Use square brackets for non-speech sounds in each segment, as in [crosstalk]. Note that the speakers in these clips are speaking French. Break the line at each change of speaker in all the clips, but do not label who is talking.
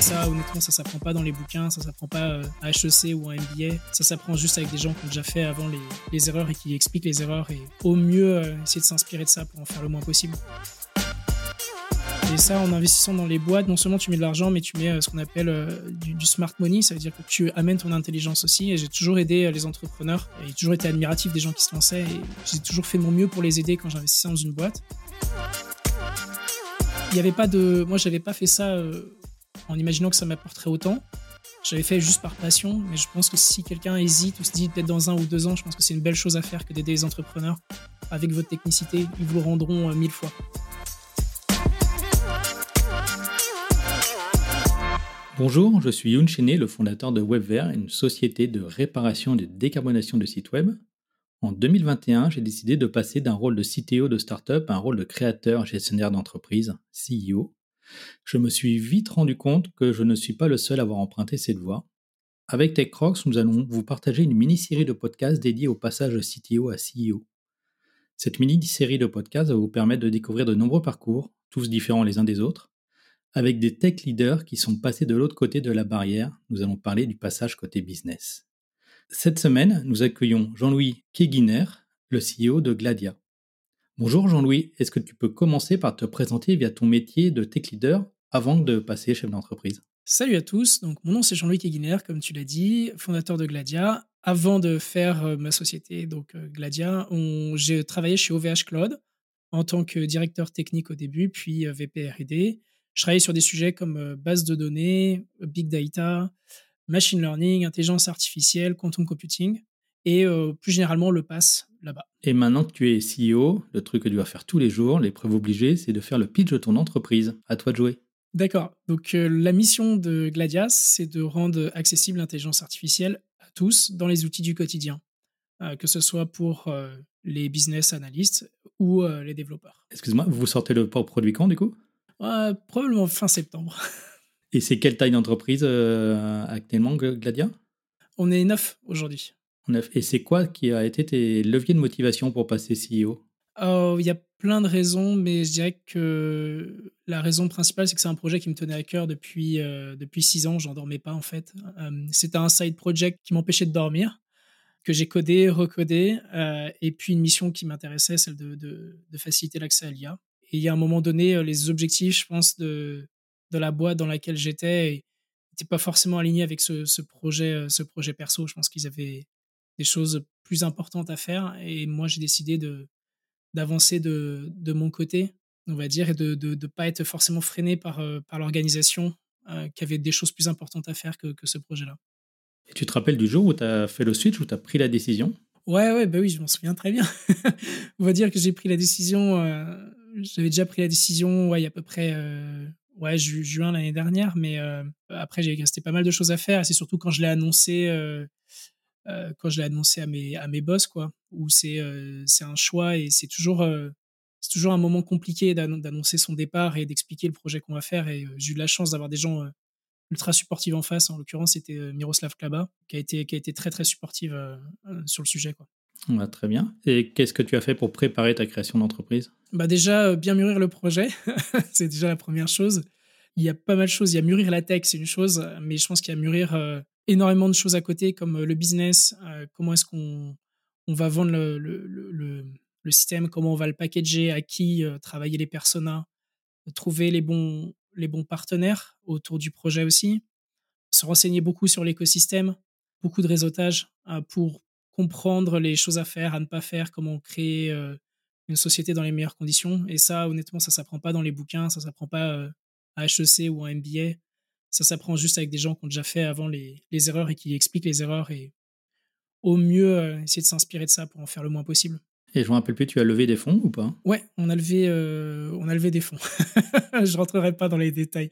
Ça, honnêtement, ça s'apprend pas dans les bouquins, ça s'apprend pas euh, à HEC ou à MBA. Ça s'apprend juste avec des gens qui ont déjà fait avant les, les erreurs et qui expliquent les erreurs et au mieux euh, essayer de s'inspirer de ça pour en faire le moins possible. Et ça, en investissant dans les boîtes, non seulement tu mets de l'argent, mais tu mets euh, ce qu'on appelle du, smart money. Ça veut dire que tu amènes ton intelligence aussi. Et j'ai toujours aidé les entrepreneurs. J'ai toujours été admiratif des gens qui se lançaient. Et j'ai toujours fait mon mieux pour les aider quand j'investissais dans une boîte. Il n'y avait pas de. Moi, j'avais pas fait ça en imaginant que ça m'apporterait autant. J'avais fait juste par passion, mais je pense que si quelqu'un hésite ou se dit peut-être dans un ou deux ans, je pense que c'est une belle chose à faire que d'aider les entrepreneurs avec votre technicité. Ils vous rendront euh, mille fois.
Bonjour, je suis Youn Chené, le fondateur de WebVer, une société de réparation et de décarbonation de sites web. En 2021, j'ai décidé de passer d'un rôle de CTO de startup à un rôle de créateur gestionnaire d'entreprise, CEO. Je me suis vite rendu compte que je ne suis pas le seul à avoir emprunté cette voie. Avec TechRox, nous allons vous partager une mini-série de podcasts dédiés au passage de CTO à CEO. Cette mini-série de podcasts va vous permettre de découvrir de nombreux parcours, tous différents les uns des autres, avec des tech leaders qui sont passés de l'autre côté de la barrière. Nous allons parler du passage côté business. Cette semaine, nous accueillons Jean-Louis Keguiner, le CEO de Gladia. Bonjour Jean-Louis, est-ce que tu peux commencer par te présenter via ton métier de tech leader avant de passer chef d'entreprise?
Salut à tous, donc mon nom c'est Jean-Louis Keguiner, comme tu l'as dit, fondateur de Gladia. Avant de faire euh, ma société, donc euh, Gladia, j'ai travaillé chez OVH Cloud en tant que directeur technique au début, puis euh, VP R&D. Je travaillais sur des sujets comme base de données, big data, machine learning, intelligence artificielle, quantum computing et euh, plus généralement le pass là-bas.
Et maintenant que tu es CEO, le truc que tu vas faire tous les jours, l'épreuve obligée, c'est de faire le pitch de ton entreprise. À toi de jouer.
D'accord. Donc euh, la mission de Gladias, c'est de rendre accessible l'intelligence artificielle à tous dans les outils du quotidien, Euh, que ce soit pour euh, les business analysts ou les développeurs.
Excuse-moi, vous sortez le produit quand du coup?
Probablement fin septembre.
Et c'est quelle taille d'entreprise actuellement, Gladia?
On est neuf aujourd'hui.
Et c'est quoi qui a été tes leviers de motivation pour passer CEO
Euh, Il y a plein de raisons, mais je dirais que la raison principale, c'est que c'est un projet qui me tenait à cœur depuis, euh, depuis six ans. J'en dormais pas, en fait. Euh, C'était un side project qui m'empêchait de dormir, que j'ai codé, recodé, euh, et puis une mission qui m'intéressait, celle de, de, faciliter l'accès à l'IA. Et il y a un moment donné, euh, les objectifs, je pense, de, de la boîte dans laquelle j'étais n'étaient pas forcément alignés avec ce, ce projet, ce projet perso. Je pense qu'ils avaient des choses plus importantes à faire, et moi, j'ai décidé de d'avancer de, de mon côté, on va dire, et de ne de, de pas être forcément freiné par, euh, par l'organisation euh, qui avait des choses plus importantes à faire que, que ce projet-là.
Et tu te rappelles du jour où tu as fait le switch, où tu as pris la décision?
Ouais, ouais, bah oui, je m'en souviens très bien. [laughs] on va dire que j'ai pris la décision, euh, j'avais déjà pris la décision, ouais, il y a à peu près euh, ouais, ju juin l'année dernière, mais après, j'ai resté pas mal de choses à faire, et c'est surtout quand je l'ai annoncé. Euh, quand je l'ai annoncé à mes, à mes boss, quoi, où c'est euh, un choix et c'est toujours, euh, c'est toujours un moment compliqué d'annon- d'annoncer son départ et d'expliquer le projet qu'on va faire. Et euh, j'ai eu de la chance d'avoir des gens ultra supportifs en face. En l'occurrence, c'était Miroslav Klaba, qui a été, qui a été très, très supportive sur le sujet. Quoi.
Très bien. Et qu'est-ce que tu as fait pour préparer ta création d'entreprise?
Bah déjà, bien mûrir le projet, [laughs] c'est déjà la première chose. Il y a pas mal de choses. Il y a mûrir la tech, c'est une chose, mais je pense qu'il y a mûrir énormément de choses à côté, comme euh, le business, euh, comment est-ce qu'on on va vendre le, le, le, système, comment on va le packager, à qui euh, travailler les personas, trouver les bons, les bons partenaires autour du projet aussi, se renseigner beaucoup sur l'écosystème, beaucoup de réseautage pour comprendre les choses à faire, à ne pas faire, comment créer une société dans les meilleures conditions. Et ça, honnêtement, ça s'apprend pas dans les bouquins, ça s'apprend pas à HEC ou à MBA. Ça s'apprend juste avec des gens qui ont déjà fait avant les, les erreurs et qui expliquent les erreurs et au mieux euh, essayer de s'inspirer de ça pour en faire le moins possible.
Et je me rappelle plus, tu as levé des fonds ou pas?
Ouais, on a levé, euh, on a levé des fonds. [laughs] je rentrerai pas dans les détails.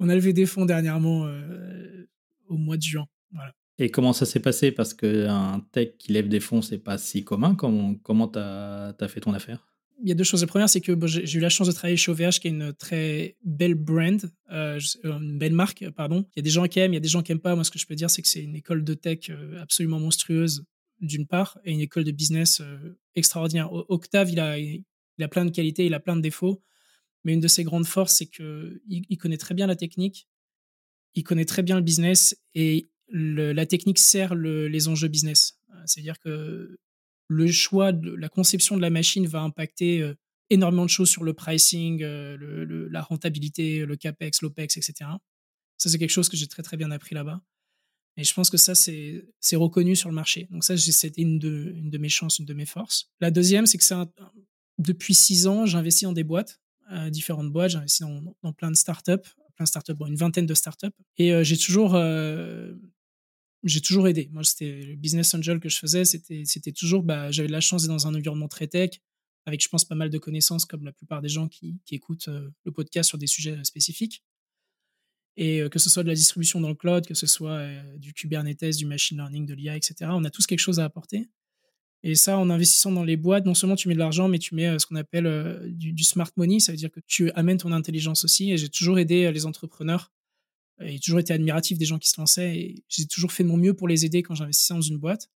On a levé des fonds dernièrement euh, au mois de juin. Voilà.
Et comment ça s'est passé? Parce qu'un tech qui lève des fonds, c'est pas si commun. Comment comment tu as, fait ton affaire?
Il y a deux choses. La première, c'est que j'ai eu la chance de travailler chez OVH, qui est une très belle brand, euh, euh, une belle marque, pardon. Il y a des gens qui aiment, il y a des gens qui aiment pas. Moi, ce que je peux dire, c'est que c'est une école de tech euh, absolument monstrueuse, d'une part, et une école de business extraordinaire. Octave, il a, il a plein de qualités, il a plein de défauts, mais une de ses grandes forces, c'est qu'il il connaît très bien la technique il connaît très bien le business et la technique sert les enjeux business. C'est-à-dire que le choix de la conception de la machine va impacter euh, énormément de choses sur le pricing, euh, la rentabilité, le capex, l'opex, etc. Ça, c'est quelque chose que j'ai très très bien appris là-bas. Et je pense que ça, c'est reconnu sur le marché. Donc ça, c'était une de, une de mes chances, une de mes forces. La deuxième, c'est que ça, depuis six ans, j'investis dans des boîtes, euh, différentes boîtes. J'investis dans, dans, plein de startups, plein de startups, une vingtaine de startups. Et j'ai toujours j'ai toujours aidé. Moi, c'était le business angel que je faisais, c'était, c'était toujours, bah, j'avais la chance d'être dans un environnement très tech, avec, je pense, pas mal de connaissances, comme la plupart des gens qui, écoutent euh, le podcast sur des sujets euh, spécifiques. Et euh, que ce soit de la distribution dans le cloud, que ce soit du Kubernetes, du machine learning, de l'IA, etc., on a tous quelque chose à apporter. Et ça, en investissant dans les boîtes, non seulement tu mets de l'argent, mais tu mets ce qu'on appelle du, du, smart money, ça veut dire que tu amènes ton intelligence aussi. Et j'ai toujours aidé les entrepreneurs j'ai toujours été admiratif des gens qui se lançaient et j'ai toujours fait de mon mieux pour les aider quand j'investissais dans une boîte.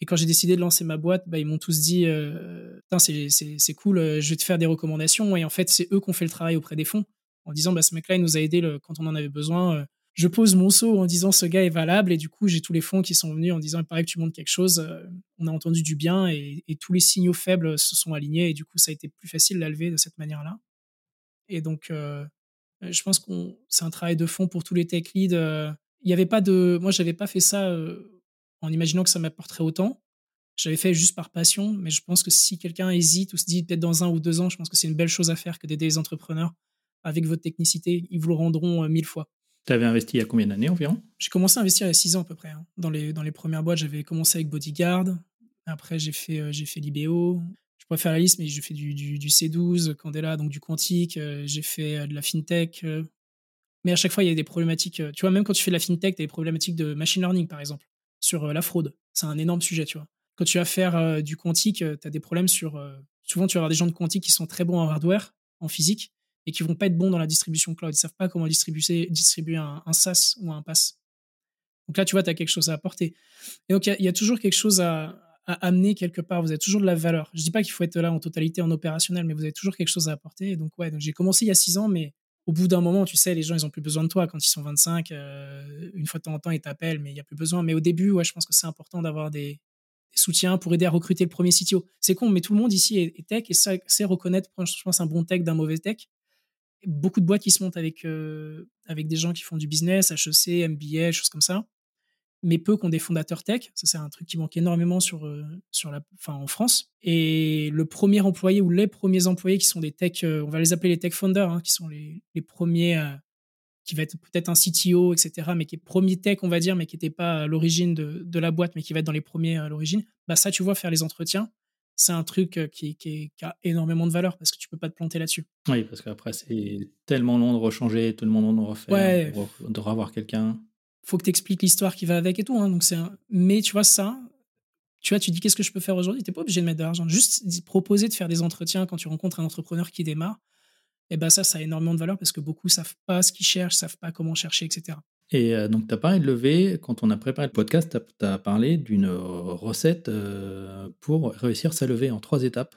Et quand j'ai décidé de lancer ma boîte, bah, ils m'ont tous dit euh, c'est cool, euh, je vais te faire des recommandations. Et en fait, c'est eux qui ont fait le travail auprès des fonds en disant bah, ce mec-là, il nous a aidé quand on en avait besoin. Euh, je pose mon saut en disant ce gars est valable. Et du coup, j'ai tous les fonds qui sont venus en disant il paraît que tu montes quelque chose. Euh, on a entendu du bien et, et, tous les signaux faibles se sont alignés. Et du coup, ça a été plus facile à lever de cette manière-là. Et donc, je pense qu'on c'est un travail de fond pour tous les tech leads. Euh. Il y avait pas de, moi, j'avais pas fait ça euh, en imaginant que ça m'apporterait autant. J'avais fait juste par passion, mais je pense que si quelqu'un hésite ou se dit peut-être dans un ou deux ans, je pense que c'est une belle chose à faire que d'aider les entrepreneurs avec votre technicité. Ils vous le rendront mille fois.
Tu avais investi il y a combien d'années environ?
J'ai commencé à investir il y a six ans à peu près. Hein. Dans, les, dans les premières boîtes, j'avais commencé avec Bodyguard. Après, j'ai fait, j'ai fait Libéo je pourrais faire la liste, mais j'ai fait du, du, C12, Candela, donc du quantique, euh, j'ai fait euh, de la fintech. Euh. mais à chaque fois, il y a des problématiques. tu vois, même quand tu fais de la fintech, tu as des problématiques de machine learning, par exemple, sur la fraude. C'est un énorme sujet, tu vois. Quand tu vas faire du quantique, tu as des problèmes sur. souvent, tu vas avoir des gens de quantique qui sont très bons en hardware, en physique, et qui vont pas être bons dans la distribution cloud. Ils savent pas comment distribuer, distribuer un, un SaaS ou un PaaS. Donc là, tu vois, tu as quelque chose à apporter. Et donc, il y, a toujours quelque chose à, à amener quelque part. Vous avez toujours de la valeur. Je dis pas qu'il faut être là en totalité en opérationnel, mais vous avez toujours quelque chose à apporter. Donc, ouais, donc j'ai commencé il y a six ans, mais au bout d'un moment, tu sais, les gens, ils ont plus besoin de toi quand ils sont 25. Euh, une fois de temps en temps, ils t'appellent, mais il y a plus besoin. Mais au début, ouais, je pense que c'est important d'avoir des, soutiens pour aider à recruter le premier CTO. C'est con, mais tout le monde ici est, tech et sait reconnaître, je pense, un bon tech d'un mauvais tech. Beaucoup de boîtes qui se montent avec, euh, avec des gens qui font du business, HEC, MBA, choses comme ça mais peu qui ont des fondateurs tech. Ça, c'est un truc qui manque énormément sur, euh, sur la, enfin, en France. Et le premier employé ou les premiers employés qui sont des tech, euh, on va les appeler les tech founders, hein, qui sont les, les premiers, euh, qui va être peut-être un CTO, etc., mais qui est premier tech, on va dire, mais qui n'était pas à l'origine de, de, la boîte, mais qui va être dans les premiers à l'origine. Bah, ça, tu vois, faire les entretiens, c'est un truc qui, qui, a énormément de valeur parce que tu peux pas te planter là-dessus.
Oui, parce qu'après, c'est tellement long de rechanger, tellement long de refaire, de revoir quelqu'un
faut que tu expliques l'histoire qui va avec et tout. Hein, donc c'est Mais tu vois, ça, tu vois, tu dis qu'est-ce que je peux faire aujourd'hui? Tu n'es pas obligé de mettre de l'argent. Juste proposer de faire des entretiens quand tu rencontres un entrepreneur qui démarre, et eh ben ça, ça a énormément de valeur parce que beaucoup savent pas ce qu'ils cherchent, savent pas comment chercher, etc.
Et euh, donc, tu as parlé de lever, quand on a préparé le podcast, tu as, parlé d'une euh, recette euh, pour réussir sa levée en trois étapes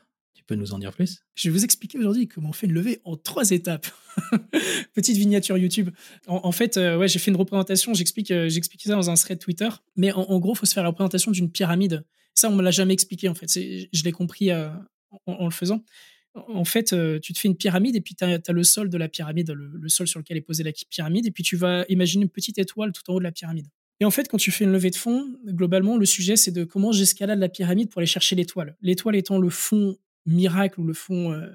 nous en dire plus?
Je vais vous expliquer aujourd'hui comment on fait une levée en trois étapes. [laughs] Petite vignature YouTube. En, fait, euh, ouais, j'ai fait une représentation, j'explique euh, ça dans un thread Twitter, mais en, gros, il faut se faire la représentation d'une pyramide. Ça, on me l'a jamais expliqué, en fait. Je l'ai compris euh, en, le faisant. En fait, tu te fais une pyramide et puis tu as, le sol de la pyramide, le, le, sol sur lequel est posée la pyramide, et puis tu vas imaginer une petite étoile tout en haut de la pyramide. Et en fait, quand tu fais une levée de fonds, globalement, le sujet, c'est de comment j'escalade la pyramide pour aller chercher l'étoile. L'étoile étant le fond miracle ou le fond euh,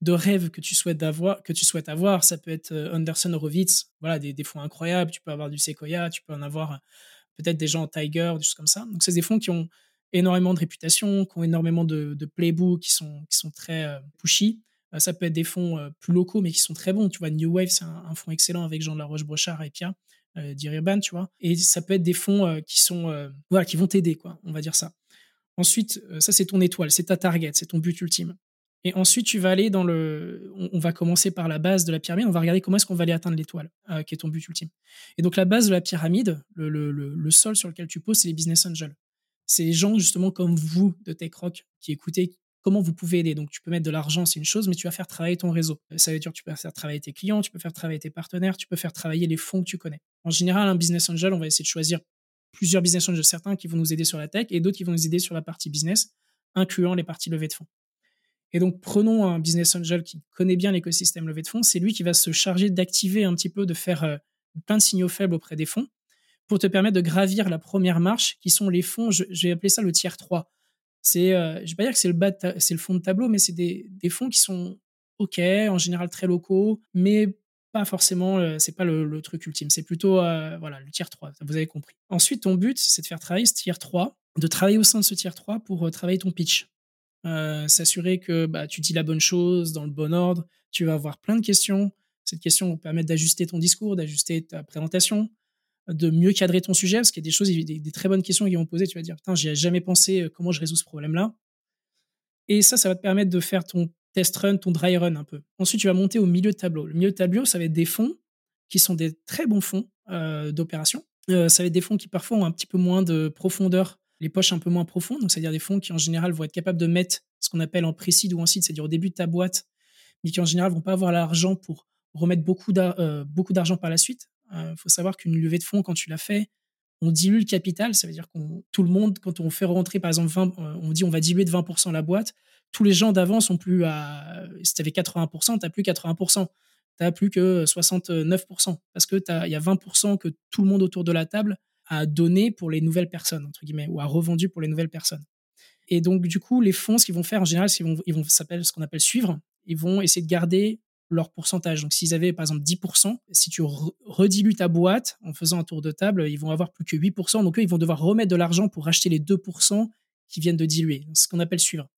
de rêve que tu souhaites avoir, que tu souhaites avoir. Ça peut être euh, Anderson Horowitz, voilà, des, fonds incroyables. Tu peux avoir du Sequoia, tu peux en avoir euh, peut-être des gens en Tiger, des choses comme ça. Donc, c'est des fonds qui ont énormément de réputation, qui ont énormément de, de playbooks, qui sont, qui sont très pushy. ça peut être des fonds plus locaux, mais qui sont très bons. Tu vois, New Wave, c'est un, fonds excellent avec Jean de la Roche-Brochard et Pia, d'Irban, tu vois. Et ça peut être des fonds qui sont, voilà, qui vont t'aider, quoi, on va dire ça. Ensuite, euh, ça c'est ton étoile, c'est ta target, c'est ton but ultime. Et ensuite, tu vas aller dans le. On, va commencer par la base de la pyramide. On va regarder comment est-ce qu'on va aller atteindre l'étoile, euh, qui est ton but ultime. Et donc, la base de la pyramide, le, sol sur lequel tu poses, c'est les business angels. C'est les gens, justement, comme vous, de TechRock, qui écoutez, comment vous pouvez aider. Donc, tu peux mettre de l'argent, c'est une chose, mais tu vas faire travailler ton réseau. Ça veut dire que tu peux faire travailler tes clients, tu peux faire travailler tes partenaires, tu peux faire travailler les fonds que tu connais. En général, un business angel, on va essayer de choisir plusieurs business angels, certains qui vont nous aider sur la tech et d'autres qui vont nous aider sur la partie business, incluant les parties levée de fonds. Et donc, prenons un business angel qui connaît bien l'écosystème levée de fonds. C'est lui qui va se charger d'activer un petit peu, de faire euh, plein de signaux faibles auprès des fonds pour te permettre de gravir la première marche, qui sont les fonds, je, vais appeler ça le tiers 3. C'est, euh, je vais pas dire que c'est le, c'est le fond de tableau, mais c'est des, des, fonds qui sont OK, en général très locaux, mais pas forcément, euh, c'est pas le, truc ultime. C'est plutôt euh, voilà, le tiers 3, vous avez compris. Ensuite, ton but, c'est de faire travailler ce tiers 3, de travailler au sein de ce tiers 3 pour travailler ton pitch. S'assurer que bah, tu dis la bonne chose dans le bon ordre. Tu vas avoir plein de questions. Cette question va permettre d'ajuster ton discours, d'ajuster ta présentation, de mieux cadrer ton sujet, parce qu'il y a des choses, des, très bonnes questions qui vont poser. Tu vas dire, putain, j'y ai jamais pensé, euh, comment je résous ce problème-là. Et ça, ça va te permettre de faire ton test run, ton dry run un peu. Ensuite, tu vas monter au milieu de tableau. Le milieu de tableau, ça va être des fonds qui sont des très bons fonds euh, d'opération. Euh, ça va être des fonds qui parfois ont un petit peu moins de profondeur, les poches un peu moins profondes. Donc, c'est-à-dire des fonds qui en général vont être capables de mettre ce qu'on appelle en précide ou en site, c'est-à-dire au début de ta boîte, mais qui en général vont pas avoir l'argent pour remettre beaucoup d'argent par la suite. Il euh, faut savoir qu'une levée de fonds, quand tu l'as fait, on dilue le capital. Ça veut dire qu'on tout le monde, quand on fait rentrer, par exemple, 20, euh, on dit on va diluer de 20% la boîte, tous les gens d'avant sont plus à. Si tu avais 80%, tu plus 80%. Tu plus que 69%. Parce qu'il y a 20% que tout le monde autour de la table a donné pour les nouvelles personnes, entre guillemets, ou a revendu pour les nouvelles personnes. Et donc, du coup, les fonds, ce qu'ils vont faire en général, ils vont, ils vont s'appelle ce qu'on appelle suivre. Ils vont essayer de garder leur pourcentage. Donc, s'ils avaient par exemple 10%, si tu redilues ta boîte en faisant un tour de table, ils vont avoir plus que 8%. Donc, eux, ils vont devoir remettre de l'argent pour acheter les 2% qui viennent de diluer. C'est ce qu'on appelle suivre.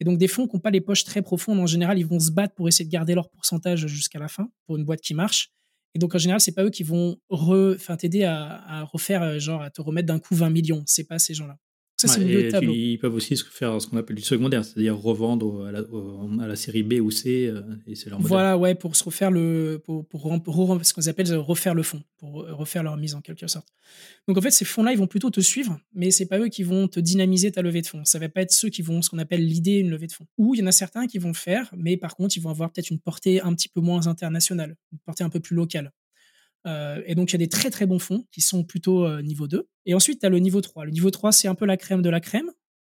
Et donc, des fonds qui n'ont pas les poches très profondes, en général, ils vont se battre pour essayer de garder leur pourcentage jusqu'à la fin pour une boîte qui marche. Et donc, en général, c'est pas eux qui vont t'aider à, à, refaire, euh, genre, à te remettre d'un coup 20 millions. C'est pas ces gens-là.
Ça, Ils peuvent aussi faire ce qu'on appelle du secondaire, c'est-à-dire revendre à la, série B ou C, euh, et c'est leur modèle.
Voilà, ouais, pour se refaire le, pour, pour, ce qu'on appelle refaire le fond, pour refaire leur mise en quelque sorte. Donc en fait, ces fonds-là, ils vont plutôt te suivre, mais c'est pas eux qui vont te dynamiser ta levée de fonds. Ça va pas être ceux qui vont, ce qu'on appelle l'idée une levée de fonds. Ou il y en a certains qui vont le faire, mais par contre, ils vont avoir peut-être une portée un petit peu moins internationale, une portée un peu plus locale. Euh, et donc, il y a des très très bons fonds qui sont plutôt euh, niveau 2. Et ensuite, tu as le niveau 3. Le niveau 3, c'est un peu la crème de la crème,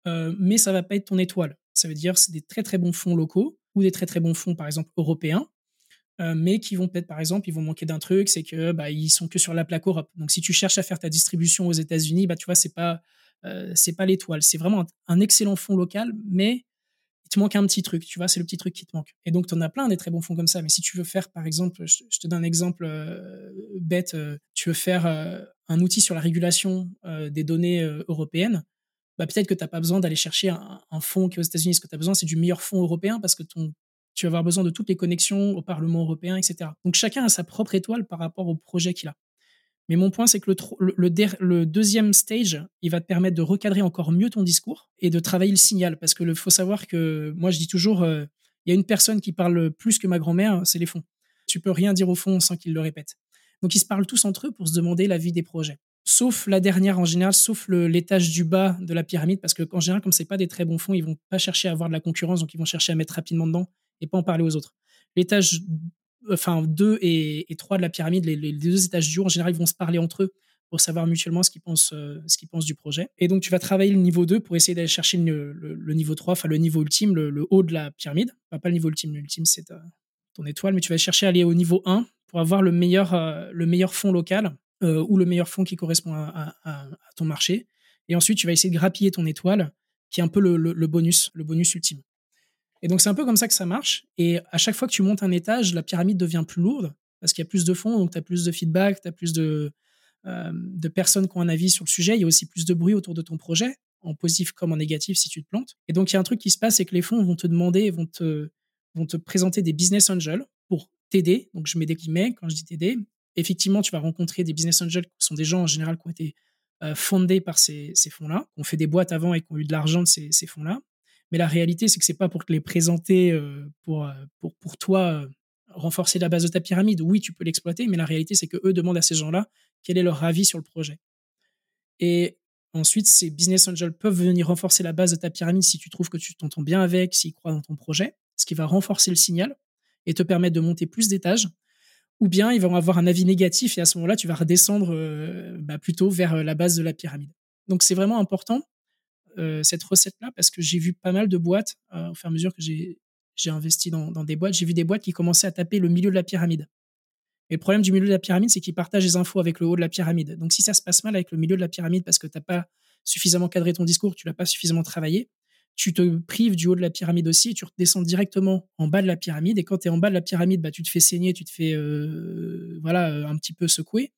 euh, mais ça va pas être ton étoile. Ça veut dire c'est des très très bons fonds locaux ou des très très bons fonds, par exemple, européens, mais qui vont peut-être, par exemple, ils vont manquer d'un truc, c'est que bah, ils sont que sur la plaque Europe. Donc, si tu cherches à faire ta distribution aux États-Unis, bah, tu vois, c'est pas, c'est pas l'étoile. C'est vraiment un, excellent fonds local, mais il te manque un petit truc, tu vois, c'est le petit truc qui te manque. Et donc, tu en as plein des très bons fonds comme ça. Mais si tu veux faire, par exemple, je, te donne un exemple euh, bête, euh, tu veux faire euh, un outil sur la régulation des données européennes, bah, peut-être que tu n'as pas besoin d'aller chercher un, fonds qui est aux États-Unis. Ce que tu as besoin, c'est du meilleur fonds européen parce que ton, tu vas avoir besoin de toutes les connexions au Parlement européen, etc. Donc, chacun a sa propre étoile par rapport au projet qu'il a. Mais mon point, c'est que le, le, deuxième stage, il va te permettre de recadrer encore mieux ton discours et de travailler le signal. Parce que faut savoir que moi, je dis toujours, euh, il y a une personne qui parle plus que ma grand-mère, c'est les fonds. Tu peux rien dire au fond sans qu'ils le répètent. Donc, ils se parlent tous entre eux pour se demander l'avis des projets. Sauf la dernière en général, sauf l'étage du bas de la pyramide, parce qu'en général, comme c'est pas des très bons fonds, ils vont pas chercher à avoir de la concurrence, donc ils vont chercher à mettre rapidement dedans et pas en parler aux autres. L'étage enfin 2 et, et 3 de la pyramide, les, deux étages du haut, en général, ils vont se parler entre eux pour savoir mutuellement ce qu'ils pensent, euh, ce qu'ils pensent du projet. Et donc, tu vas travailler le niveau 2 pour essayer d'aller chercher le, niveau 3, enfin le niveau ultime, le, haut de la pyramide. pas le niveau ultime, l'ultime, c'est ton étoile, mais tu vas chercher à aller au niveau 1 pour avoir le meilleur, euh, le meilleur fonds local euh, ou le meilleur fonds qui correspond à, à, ton marché. Et ensuite, tu vas essayer de grappiller ton étoile, qui est un peu le bonus, le bonus ultime. Et donc, c'est un peu comme ça que ça marche. Et à chaque fois que tu montes un étage, la pyramide devient plus lourde parce qu'il y a plus de fonds, donc tu as plus de feedback, tu as plus de, euh, de personnes qui ont un avis sur le sujet. Il y a aussi plus de bruit autour de ton projet, en positif comme en négatif si tu te plantes. Et donc, il y a un truc qui se passe, c'est que les fonds vont te demander, vont te, vont te présenter des business angels pour t'aider. Donc, je mets des guillemets quand je dis t'aider. Effectivement, tu vas rencontrer des business angels qui sont des gens en général qui ont été euh, fondés par ces, fonds-là, qui ont fait des boîtes avant et qui ont eu de l'argent de ces fonds-là. Mais la réalité, c'est que c'est pas pour te les présenter euh, pour, euh, pour, toi euh, renforcer la base de ta pyramide. Oui, tu peux l'exploiter, mais la réalité, c'est que eux demandent à ces gens-là quel est leur avis sur le projet. Et Ensuite, ces business angels peuvent venir renforcer la base de ta pyramide si tu trouves que tu t'entends bien avec, s'ils croient dans ton projet, ce qui va renforcer le signal et te permettre de monter plus d'étages. Ou bien ils vont avoir un avis négatif et à ce moment-là, tu vas redescendre bah, plutôt vers la base de la pyramide. Donc c'est vraiment important euh, cette recette-là parce que j'ai vu pas mal de boîtes au fur et à mesure que j'ai investi dans, des boîtes. J'ai vu des boîtes qui commençaient à taper le milieu de la pyramide. Et le problème du milieu de la pyramide, c'est qu'il partage les infos avec le haut de la pyramide. Donc si ça se passe mal avec le milieu de la pyramide parce que tu n'as pas suffisamment cadré ton discours, tu l'as pas suffisamment travaillé, tu te prives du haut de la pyramide aussi, et tu descends directement en bas de la pyramide. Et quand tu es en bas de la pyramide, bah, tu te fais saigner, tu te fais euh, voilà euh, un petit peu secouer.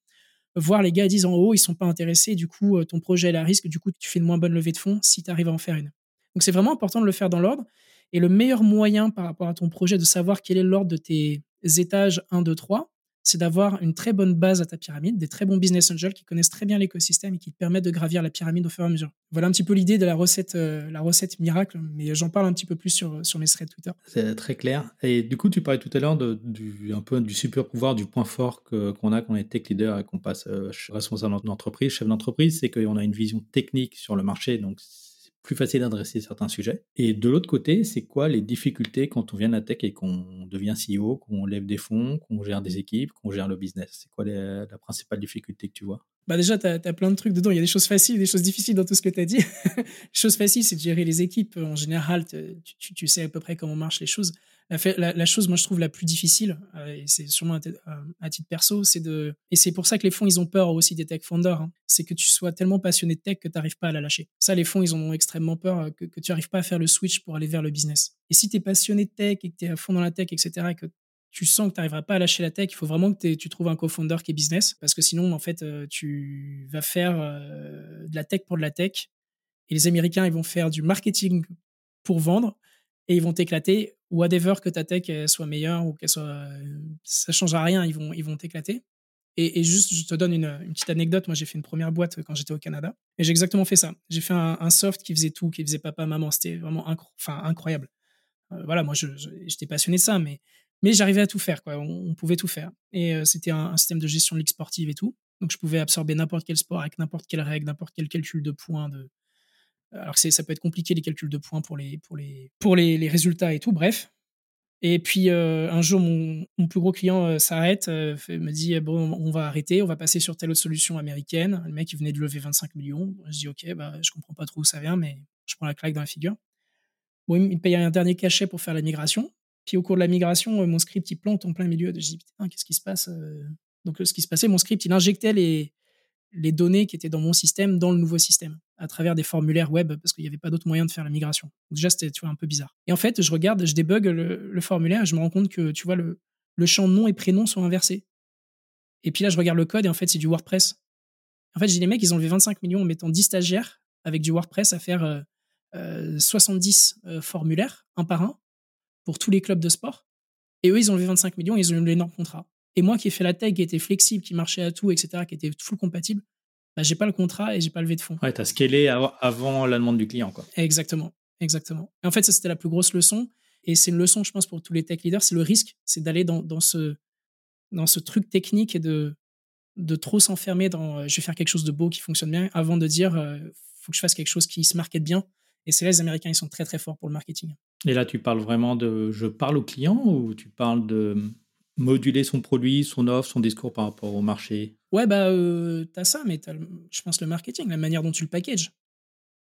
Voir les gars disent en haut, ils sont pas intéressés, du coup euh, ton projet est à risque, du coup tu fais une moins bonne levée de fonds si tu arrives à en faire une. Donc c'est vraiment important de le faire dans l'ordre. Et le meilleur moyen par rapport à ton projet de savoir quel est l'ordre de tes étages 1, 2, 3, c'est d'avoir une très bonne base à ta pyramide, des très bons business angels qui connaissent très bien l'écosystème et qui te permettent de gravir la pyramide au fur et à mesure. Voilà un petit peu l'idée de la recette, euh, la recette miracle, mais j'en parle un petit peu plus sur, sur mes threads Twitter.
C'est très clair. Et du coup, tu parlais tout à l'heure du, un peu du super pouvoir, du point fort qu'on a quand on est tech leader et qu'on passe euh, responsable d'entreprise, chef d'entreprise, c'est qu'on a une vision technique sur le marché, donc plus facile d'adresser certains sujets. Et de l'autre côté, c'est quoi les difficultés quand on vient de la tech et qu'on devient CEO, qu'on lève des fonds, qu'on gère des équipes, qu'on gère le business? C'est quoi la principale difficulté que tu vois?
Bah déjà, tu as, plein de trucs dedans. Il y a des choses faciles, des choses difficiles dans tout ce que tu as dit. [laughs] les choses faciles, c'est de gérer les équipes. En général, tu, tu, sais à peu près comment marchent les choses. La, chose, moi, je trouve la plus difficile, euh, et c'est sûrement à, titre perso, c'est de. Et c'est pour ça que les fonds, ils ont peur aussi des tech founders. Hein. C'est que tu sois tellement passionné de tech que tu n'arrives pas à la lâcher. Ça, les fonds, ils ont extrêmement peur euh, que, que tu n'arrives pas à faire le switch pour aller vers le business. Et si tu es passionné de tech et que tu es à fond dans la tech, etc., et que tu sens que tu n'arriveras pas à lâcher la tech, il faut vraiment que tu trouves un co-founder qui est business, parce que sinon, en fait, euh, tu vas faire de la tech pour de la tech, et les Américains, ils vont faire du marketing pour vendre, et ils vont t'éclater whatever que ta tech soit meilleure ou qu'elle soit ça changera rien ils vont ils vont t'éclater. Et, juste je te donne une, petite anecdote. Moi j'ai fait une première boîte quand j'étais au Canada et j'ai exactement fait ça. J'ai fait un, soft qui faisait tout qui faisait papa maman. C'était vraiment incroyable. Euh, voilà moi j'étais passionné de ça mais mais j'arrivais à tout faire on, pouvait tout faire. Et euh, c'était un, système de gestion de ligue sportive et tout. Donc je pouvais absorber n'importe quel sport avec n'importe quelle règle n'importe quel calcul de points de alors que ça peut être compliqué les calculs de points pour les, pour les, pour les, résultats et tout, bref. Et puis euh, un jour, mon, plus gros client euh, s'arrête, euh, me dit bon, on va arrêter, on va passer sur telle autre solution américaine. Le mec, il venait de lever 25 millions. Je dis ok, bah, je comprends pas trop où ça vient, mais je prends la claque dans la figure. Bon, il me paye un dernier cachet pour faire la migration. Puis au cours de la migration, mon script il plante en plein milieu. Je dis putain, qu'est-ce qui se passe Donc ce qui se passait, mon script il injectait les, les données qui étaient dans mon système dans le nouveau système à travers des formulaires web parce qu'il n'y avait pas d'autre moyen de faire la migration. Donc déjà, c'était tu vois, un peu bizarre. Et en fait, je regarde, je débug le, formulaire et je me rends compte que tu vois, le, le champ nom et prénom sont inversés. Et puis là, je regarde le code et en fait, c'est du WordPress. En fait, j'ai les mecs, ils ont levé 25 millions en mettant 10 stagiaires avec du WordPress à faire 70 euh, euh, euh, formulaires, un par un, pour tous les clubs de sport. Et eux, ils ont levé 25 millions et ils ont eu l'énorme contrat. Et moi qui ai fait la tech, qui était flexible, qui marchait à tout, etc., qui était full compatible, bah, j'ai pas le contrat et j'ai pas levé de fonds.
Ouais, t'as scalé avant la demande du client, quoi.
Exactement, exactement. Et en fait, ça c'était la plus grosse leçon. Et c'est une leçon, je pense, pour tous les tech leaders, c'est le risque, c'est d'aller dans, dans, ce, dans ce truc technique et de, de trop s'enfermer dans euh, je vais faire quelque chose de beau qui fonctionne bien avant de dire il euh, faut que je fasse quelque chose qui se market bien. Et c'est là les Américains ils sont très très forts pour le marketing.
Et là tu parles vraiment de je parle au client ou tu parles de moduler son produit, son offre, son discours par rapport au marché
Ouais, bah, euh, tu as ça, mais je pense le marketing, la manière dont tu le packages.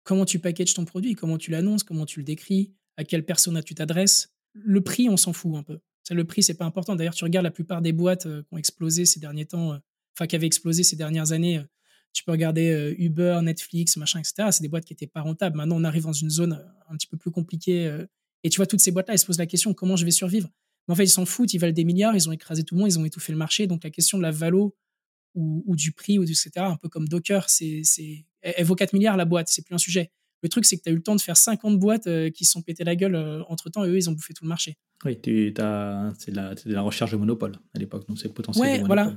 Comment tu packages ton produit, comment tu l'annonces, comment tu le décris, à quelle persona tu t'adresses. Le prix, on s'en fout un peu. Ça, le prix, c'est pas important. D'ailleurs, tu regardes la plupart des boîtes euh, qui ont explosé ces derniers temps, euh, enfin, qui avaient explosé ces dernières années. Euh, tu peux regarder Uber, Netflix, machin, etc. C'est des boîtes qui étaient pas rentables. Maintenant, on arrive dans une zone un petit peu plus compliquée. et tu vois, toutes ces boîtes-là, elles se posent la question comment je vais survivre? En fait, ils s'en foutent, ils valent des milliards, ils ont écrasé tout le monde, ils ont étouffé le marché. Donc la question de la valo ou, du prix, ou etc., un peu comme Docker, c'est, c'est, elle, vaut 4 milliards la boîte, c'est plus un sujet. Le truc, c'est que tu as eu le temps de faire 50 boîtes euh, qui se sont pété la gueule euh, entre temps et eux, ils ont bouffé tout le marché.
Oui, c'est, de la, de la recherche de monopole à l'époque, donc c'est potentiel. Ouais,
voilà.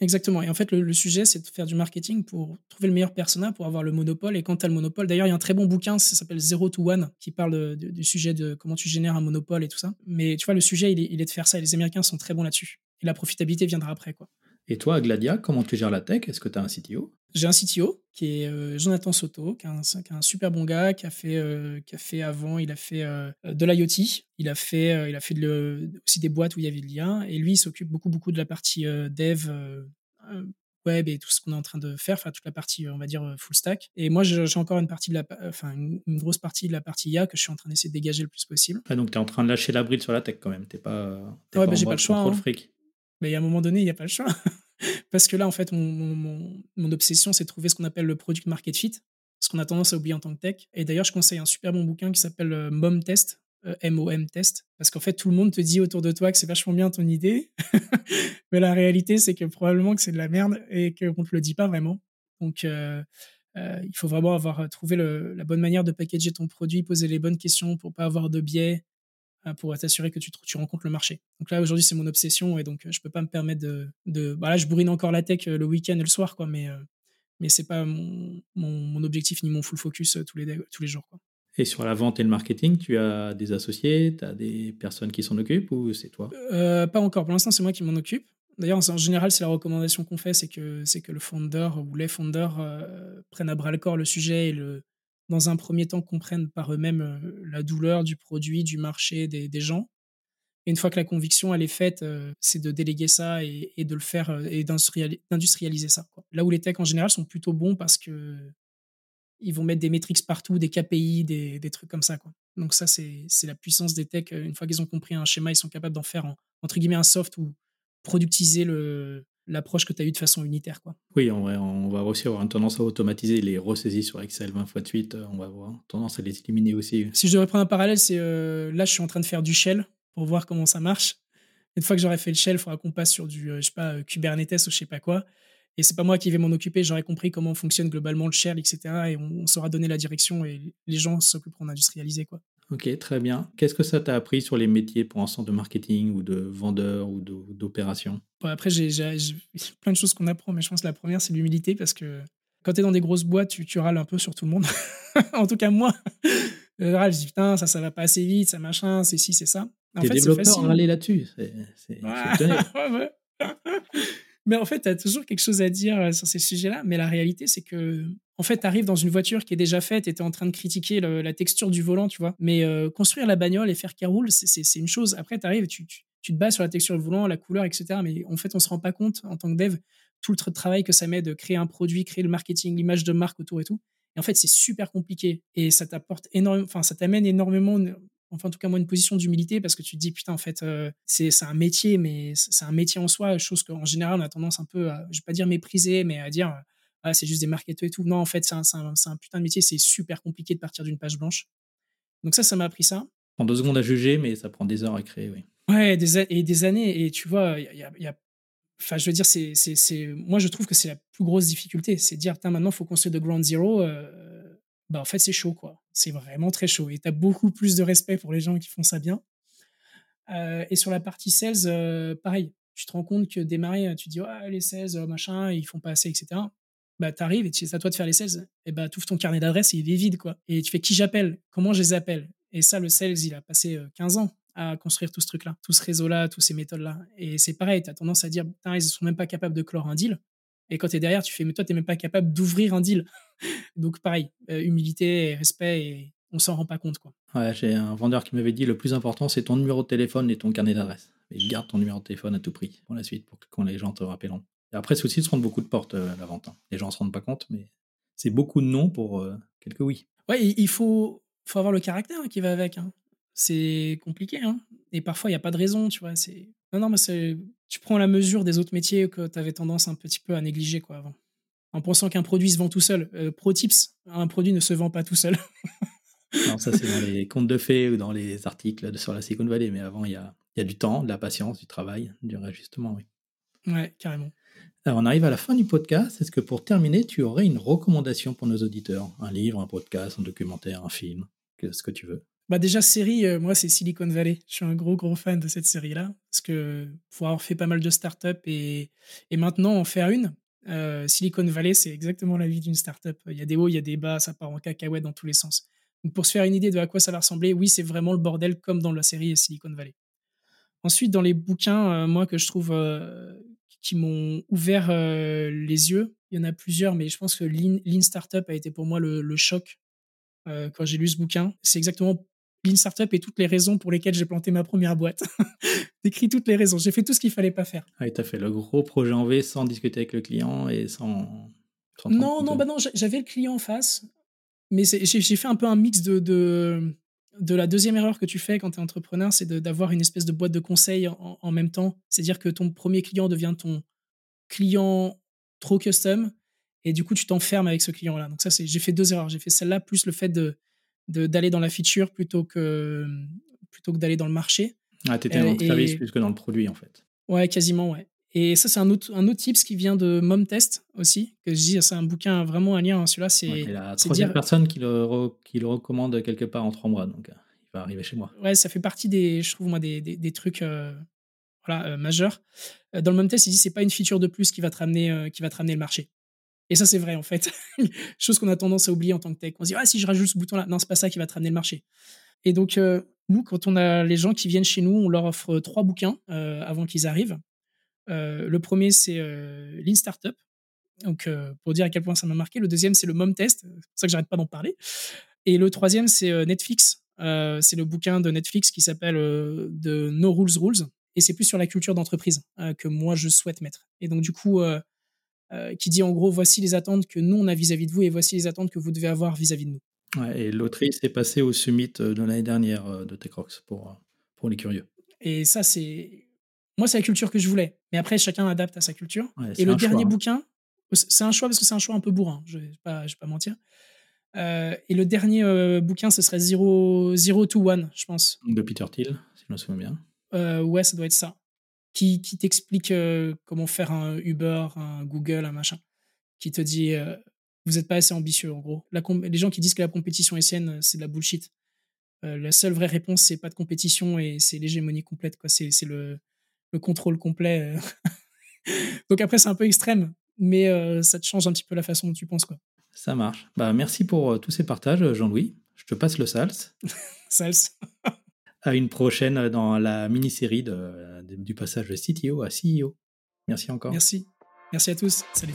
Exactement. Et en fait, le, sujet, c'est de faire du marketing pour trouver le meilleur persona, pour avoir le monopole. Et quand tu as le monopole, d'ailleurs, il y a un très bon bouquin, ça s'appelle Zero to One, qui parle du sujet de comment tu génères un monopole et tout ça. Mais tu vois, le sujet, il est, il est de faire ça. Et les Américains sont très bons là-dessus. Et la profitabilité viendra après, quoi.
Et toi, Gladia, comment tu gères la tech? Est-ce que tu as un CTO
J'ai un CTO qui est euh, Jonathan Soto, qui est, un, qui est, un, super bon gars, qui a fait, euh, qui a fait avant, il a fait euh, de l'IoT, il a fait, euh, il a fait de le, aussi des boîtes où il y avait le lien, et lui, il s'occupe beaucoup, beaucoup de la partie dev web et tout ce qu'on est en train de faire, enfin toute la partie, on va dire, full stack. Et moi, j'ai encore une partie de la, enfin une, grosse partie de la partie IA que je suis en train d'essayer de dégager le plus possible.
Ah, donc tu es en train de lâcher la bride sur la tech quand même, t'es pas. Es
ouais,
pas
bah, j'ai pas le choix. Hein.
fric.
Mais à un moment donné, il n'y a pas le choix. [laughs] Parce que là, en fait, mon, obsession, c'est de trouver ce qu'on appelle le product market fit, ce qu'on a tendance à oublier en tant que tech. Et d'ailleurs, je conseille un super bon bouquin qui s'appelle euh, MOM Test, euh, M-O-M Test, parce qu'en fait, tout le monde te dit autour de toi que c'est vachement bien ton idée, [laughs] mais la réalité, c'est que probablement que c'est de la merde et qu'on ne te le dit pas vraiment. Donc, euh, euh, il faut vraiment avoir trouvé la bonne manière de packager ton produit, poser les bonnes questions pour pas avoir de biais, pour t'assurer que tu, tu, rencontres le marché. Donc là, aujourd'hui, c'est mon obsession et donc je peux pas me permettre de. de voilà, je bourrine encore la tech le week-end et le soir, quoi, mais, mais c'est pas mon, mon, mon, objectif ni mon full focus tous les, tous les jours. Quoi.
Et sur la vente et le marketing, tu as des associés, tu as des personnes qui s'en occupent ou c'est toi?
Euh, Pas encore. Pour l'instant, c'est moi qui m'en occupe. D'ailleurs, en général, c'est la recommandation qu'on fait, c'est que, c'est que le founder ou les founders euh, prennent à bras le corps le sujet et le, dans un premier temps, comprennent par eux-mêmes euh, la douleur du produit, du marché, des, des, gens. Et une fois que la conviction elle est faite, euh, c'est de déléguer ça et, de le faire euh, et d'industrialiser ça. Là où les techs en général sont plutôt bons parce que ils vont mettre des métriques partout, des KPI, des, trucs comme ça. Donc ça, c'est la puissance des techs. Une fois qu'ils ont compris un schéma, ils sont capables d'en faire, en, entre guillemets, un soft ou productiser le, l'approche que tu as eue de façon unitaire. Quoi.
Oui, on va, on va aussi avoir une tendance à automatiser les ressaisies sur Excel 20 fois de suite. On va avoir tendance à les éliminer aussi.
Si je devais prendre un parallèle, c'est euh, là, je suis en train de faire du shell pour voir comment ça marche. Une fois que j'aurai fait le shell, il faudra qu'on passe sur du, je sais pas, Kubernetes ou je sais pas quoi. Et c'est pas moi qui vais m'en occuper, j'aurai compris comment fonctionne globalement le shell, etc. Et on, on saura donner la direction et les gens s'occuperont d'industrialiser, quoi.
Ok, très bien. Qu'est-ce que ça t'a appris sur les métiers pour un centre de marketing ou de vendeur ou d'opération?
Bon, Après, j'ai plein de choses qu'on apprend, mais je pense que la première, c'est l'humilité parce que quand tu es dans des grosses boîtes, tu, tu, râles un peu sur tout le monde. [laughs] en tout cas, moi, [laughs] je râle, je dis putain, ça, ça va pas assez vite, ça machin, c'est ci, c'est ça. En
Des fait, développeurs râler là-dessus. C'est
ouais. [laughs] Mais en fait, tu as toujours quelque chose à dire sur ces sujets-là. Mais la réalité, c'est que, en fait, tu arrives dans une voiture qui est déjà faite et tu es en train de critiquer la texture du volant, tu vois. Mais euh, construire la bagnole et faire qu'elle roule, c'est une chose. Après, tu arrives tu, te bases sur la texture du volant, la couleur, etc. Mais en fait, on se rend pas compte en tant que dev tout le travail que ça met de créer un produit, créer le marketing, l'image de marque autour et tout. Et en fait, c'est super compliqué et ça t'apporte enfin, ça t'amène énormément enfin en tout cas moi une position d'humilité parce que tu te dis putain en fait euh, c'est un métier mais c'est un métier en soi chose qu'en général on a tendance un peu à je vais pas dire mépriser mais à dire ah, c'est juste des marketeurs et tout non en fait c'est un, un, un, putain de métier c'est super compliqué de partir d'une page blanche donc ça ça m'a appris ça
en deux secondes à juger mais ça prend des heures à créer oui
ouais des, et des années et tu vois il y a, y a Enfin, je veux dire, c'est, c'est, moi, je trouve que c'est la plus grosse difficulté. C'est de dire, maintenant, il faut construire de ground zero. Euh, bah, en fait, c'est chaud, quoi. C'est vraiment très chaud. Et tu as beaucoup plus de respect pour les gens qui font ça bien. Euh, et sur la partie sales, euh, pareil. Tu te rends compte que démarrer, tu dis, ah, les sales, machin, ils font pas assez, etc. Bah, tu arrives et c'est à toi de faire les sales. Et bah, ouvres ton carnet d'adresses et il est vide, quoi. Et tu fais qui j'appelle? Comment je les appelle? Et ça, le sales, il a passé 15 ans à construire tout ce truc-là, tout ce réseau-là, toutes ces méthodes-là. Et c'est pareil, tu as tendance à dire, ils sont même pas capables de clore un deal. Et quand tu es derrière, tu fais, mais toi, tu même pas capable d'ouvrir un deal. [laughs] Donc, pareil, euh, humilité et respect, et on s'en rend pas compte. Quoi.
Ouais, j'ai un vendeur qui m'avait dit le plus important, c'est ton numéro de téléphone et ton carnet d'adresse. Et garde ton numéro de téléphone à tout prix pour la suite, pour que quand les gens te rappelleront. Et après, c'est aussi de se rendre beaucoup de portes, euh, la vente. Hein. Les gens ne se rendent pas compte, mais c'est beaucoup de non pour euh, quelques oui.
Ouais, il faut, faut avoir le caractère qui va avec. Hein. C'est compliqué. Hein. Et parfois, il n'y a pas de raison, tu vois. C'est... Non, non, mais c'est tu prends la mesure des autres métiers que tu avais tendance un petit peu à négliger quoi avant. En pensant qu'un produit se vend tout seul. Euh, pro tips, un produit ne se vend pas tout seul. [laughs]
non, ça c'est dans les contes de fées ou dans les articles sur la Silicon Valley, mais avant il y a, y a, du temps, de la patience, du travail, du réajustement, oui.
Ouais, carrément.
Alors on arrive à la fin du podcast. Est-ce que pour terminer, tu aurais une recommandation pour nos auditeurs? Un livre, un podcast, un documentaire, un film? Ce que tu veux?
Bah déjà, série, euh, moi, c'est Silicon Valley. Je suis un gros, gros fan de cette série-là. Parce que pour avoir fait pas mal de startups et, et maintenant en faire une, euh, Silicon Valley, c'est exactement la vie d'une startup. Il y a des hauts, il y a des bas, ça part en cacahuète dans tous les sens. Donc pour se faire une idée de à quoi ça va ressembler, oui, c'est vraiment le bordel comme dans la série Silicon Valley. Ensuite, dans les bouquins, euh, moi, que je trouve qui m'ont ouvert les yeux. Il y en a plusieurs, mais je pense que Lean, Startup a été pour moi le, choc quand j'ai lu ce bouquin. C'est exactement Lean Startup et toutes les raisons pour lesquelles j'ai planté ma première boîte. [laughs] Décrit toutes les raisons. J'ai fait tout ce qu'il fallait pas faire.
Ah, tu as fait le gros projet en V sans discuter avec le client et sans.
non, non, bah non, j'avais le client en face, mais j'ai fait un peu un mix de, de, de la deuxième erreur que tu fais quand tu es entrepreneur, c'est d'avoir une espèce de boîte de conseils en, même temps. C'est-à-dire que ton premier client devient ton client trop custom et du coup tu t'enfermes avec ce client-là. Donc ça, j'ai fait deux erreurs. J'ai fait celle-là plus le fait de d'aller dans la feature plutôt que plutôt que d'aller dans le marché.
Ah, t'étais dans le service plus que dans le produit en fait.
Ouais, quasiment, ouais. Et ça, c'est un autre, un autre tips qui vient de Mom Test aussi, que je dis, c'est un bouquin vraiment un lien. Hein. Celui-là, c'est.
la troisième personne qui le, qui le recommande quelque part en trois mois, donc euh, il va arriver chez moi.
Ouais, ça fait partie des, je trouve, moi, des, des, trucs euh, voilà, euh, majeurs. Dans le Mom Test, il dit, c'est pas une feature de plus qui va te ramener, qui va te ramener le marché. Et ça, c'est vrai, en fait. [laughs] Chose qu'on a tendance à oublier en tant que tech. On se dit, ah, si je rajoute ce bouton-là, non, c'est pas ça qui va te ramener le marché. Et donc, nous, quand on a les gens qui viennent chez nous, on leur offre trois bouquins avant qu'ils arrivent. Euh, le premier, c'est euh, Lean Startup. Donc, euh, pour dire à quel point ça m'a marqué. Le deuxième, c'est le Mom Test. C'est pour ça que j'arrête pas d'en parler. Et le troisième, c'est Netflix. c'est le bouquin de Netflix qui s'appelle The No Rules Rules. Et c'est plus sur la culture d'entreprise que moi, je souhaite mettre. Et donc, du coup, qui dit en gros, voici les attentes que nous, on a vis-à-vis de vous et voici les attentes que vous devez avoir vis-à-vis de nous.
et l'autrice est passée au summit de l'année dernière de TechRox pour, pour les curieux.
Et ça, c'est moi, c'est la culture que je voulais. Mais après, chacun adapte à sa culture. et le dernier hein. bouquin, c'est un choix parce que c'est un choix un peu bourrin, je ne vais, pas, pas mentir. Euh, et le dernier euh, bouquin, ce serait Zero, Zero to One, je pense.
De Peter Thiel, si je me souviens bien.
Euh, ouais, ça doit être ça. Qui, qui t'explique comment faire un Uber, un Google, un machin. Qui te dit, vous n'êtes pas assez ambitieux, en gros. La les gens qui disent que la compétition est saine, c'est de la bullshit. la seule vraie réponse, c'est pas de compétition et c'est l'hégémonie complète. C'est le, le contrôle complet. Euh. [laughs] Donc après, c'est un peu extrême, mais ça te change un petit peu la façon dont tu penses. Quoi.
Ça marche. Bah, merci pour tous ces partages, Jean-Louis. Je te passe le sals. [laughs]
sals.
À une prochaine dans la mini-série du passage de CTO à CEO. Merci encore.
Merci. Merci à tous. Salut.